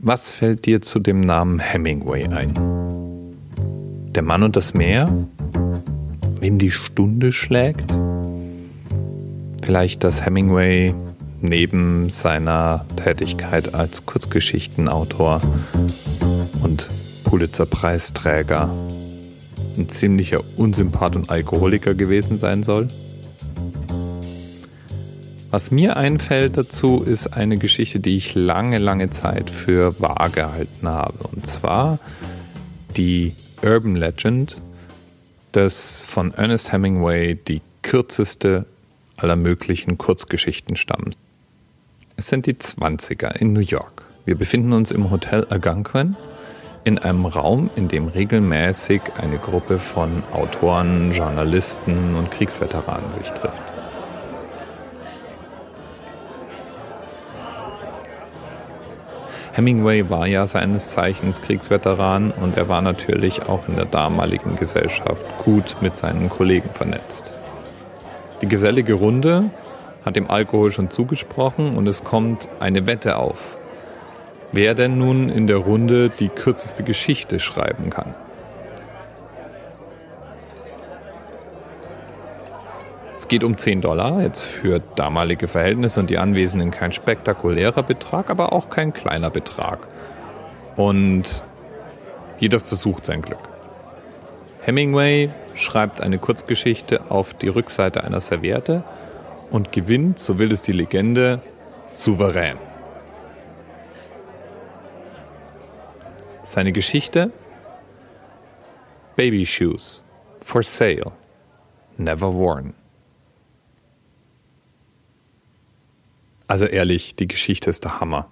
Was fällt dir zu dem Namen Hemingway ein? Der Mann und das Meer? Wem die Stunde schlägt? Vielleicht, dass Hemingway neben seiner Tätigkeit als Kurzgeschichtenautor und Pulitzer-Preisträger ein ziemlicher Unsympath und Alkoholiker gewesen sein soll? Was mir einfällt dazu, ist eine Geschichte, die ich lange, lange Zeit für wahr gehalten habe. Und zwar die Urban Legend, dass von Ernest Hemingway die kürzeste aller möglichen Kurzgeschichten stammt. Es sind die 20er in New York. Wir befinden uns im Hotel Algonquin in einem Raum, in dem regelmäßig eine Gruppe von Autoren, Journalisten und Kriegsveteranen sich trifft. Hemingway war ja seines Zeichens Kriegsveteran und er war natürlich auch in der damaligen Gesellschaft gut mit seinen Kollegen vernetzt. Die gesellige Runde hat dem Alkohol schon zugesprochen und es kommt eine Wette auf, wer denn nun in der Runde die kürzeste Geschichte schreiben kann. Es geht um 10 Dollar, jetzt für damalige Verhältnisse und die Anwesenden kein spektakulärer Betrag, aber auch kein kleiner Betrag. Und jeder versucht sein Glück. Hemingway schreibt eine Kurzgeschichte auf die Rückseite einer Serviette und gewinnt, so will es die Legende, souverän. Seine Geschichte Baby Shoes for sale, never worn. Also ehrlich, die Geschichte ist der Hammer.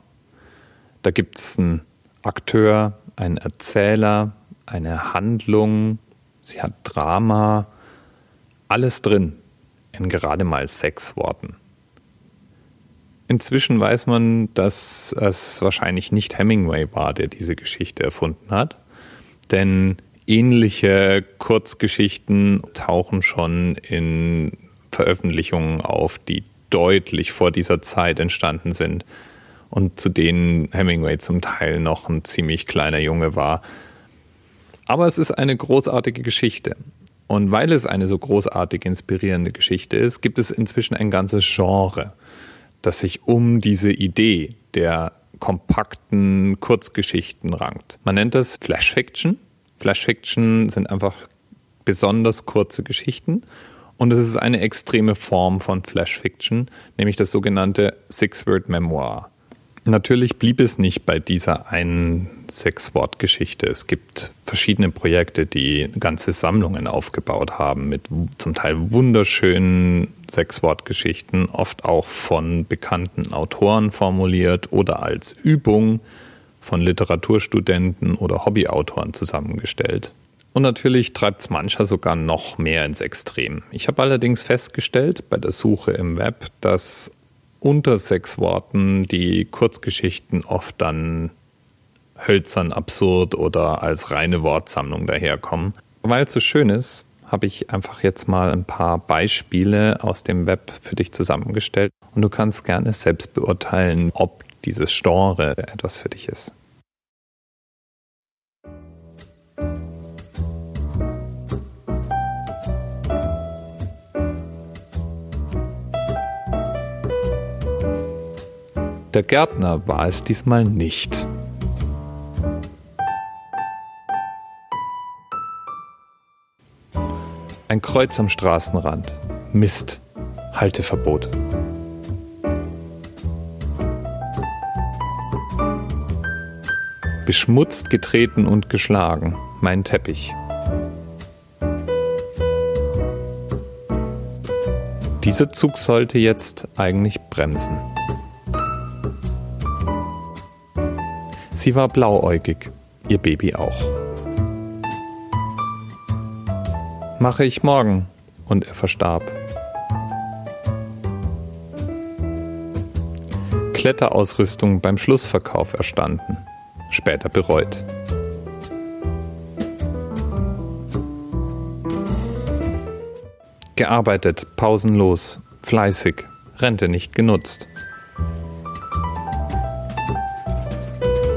Da gibt es einen Akteur, einen Erzähler, eine Handlung, sie hat Drama, alles drin in gerade mal sechs Worten. Inzwischen weiß man, dass es wahrscheinlich nicht Hemingway war, der diese Geschichte erfunden hat, denn ähnliche Kurzgeschichten tauchen schon in Veröffentlichungen auf, die deutlich vor dieser Zeit entstanden sind und zu denen Hemingway zum Teil noch ein ziemlich kleiner Junge war. Aber es ist eine großartige Geschichte. Und weil es eine so großartig inspirierende Geschichte ist, gibt es inzwischen ein ganzes Genre, das sich um diese Idee der kompakten Kurzgeschichten rankt. Man nennt das Flash Fiction. Flash Fiction sind einfach besonders kurze Geschichten und es ist eine extreme Form von Flash Fiction, nämlich das sogenannte Six-Word Memoir. Natürlich blieb es nicht bei dieser einen Sechs-Wort-Geschichte. Es gibt verschiedene Projekte, die ganze Sammlungen aufgebaut haben mit zum Teil wunderschönen Sechs-Wort-Geschichten, oft auch von bekannten Autoren formuliert oder als Übung von Literaturstudenten oder Hobbyautoren zusammengestellt. Und natürlich treibt es mancher sogar noch mehr ins Extrem. Ich habe allerdings festgestellt bei der Suche im Web, dass unter sechs Worten die Kurzgeschichten oft dann hölzern, absurd oder als reine Wortsammlung daherkommen. Weil es so schön ist, habe ich einfach jetzt mal ein paar Beispiele aus dem Web für dich zusammengestellt und du kannst gerne selbst beurteilen, ob dieses Genre etwas für dich ist. Der Gärtner war es diesmal nicht. Ein Kreuz am Straßenrand. Mist. Halteverbot. Beschmutzt, getreten und geschlagen. Mein Teppich. Dieser Zug sollte jetzt eigentlich bremsen. Sie war blauäugig, ihr Baby auch. Mache ich morgen, und er verstarb. Kletterausrüstung beim Schlussverkauf erstanden, später bereut. Gearbeitet, pausenlos, fleißig, Rente nicht genutzt.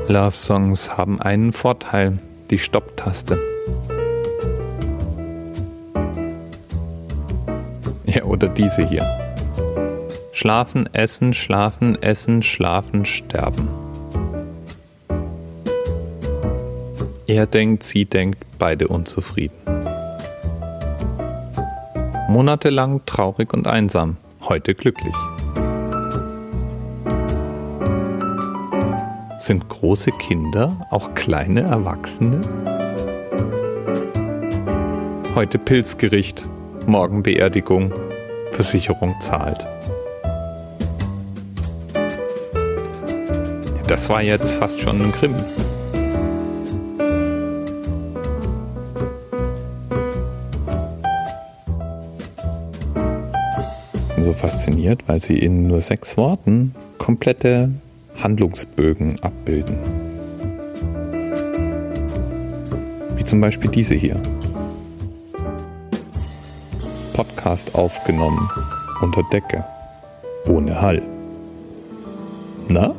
Love Songs haben einen Vorteil, die Stopptaste. Ja, oder diese hier. Schlafen, essen, schlafen, essen, schlafen, sterben. Er denkt, sie denkt, beide unzufrieden. Monatelang traurig und einsam, heute glücklich. Sind große Kinder auch kleine Erwachsene? Heute Pilzgericht, morgen Beerdigung, Versicherung zahlt. Das war jetzt fast schon ein Krimi. So fasziniert, weil sie in nur sechs Worten komplette Handlungsbögen abbilden. Wie zum Beispiel diese hier. Podcast aufgenommen unter Decke. Ohne Hall. Na?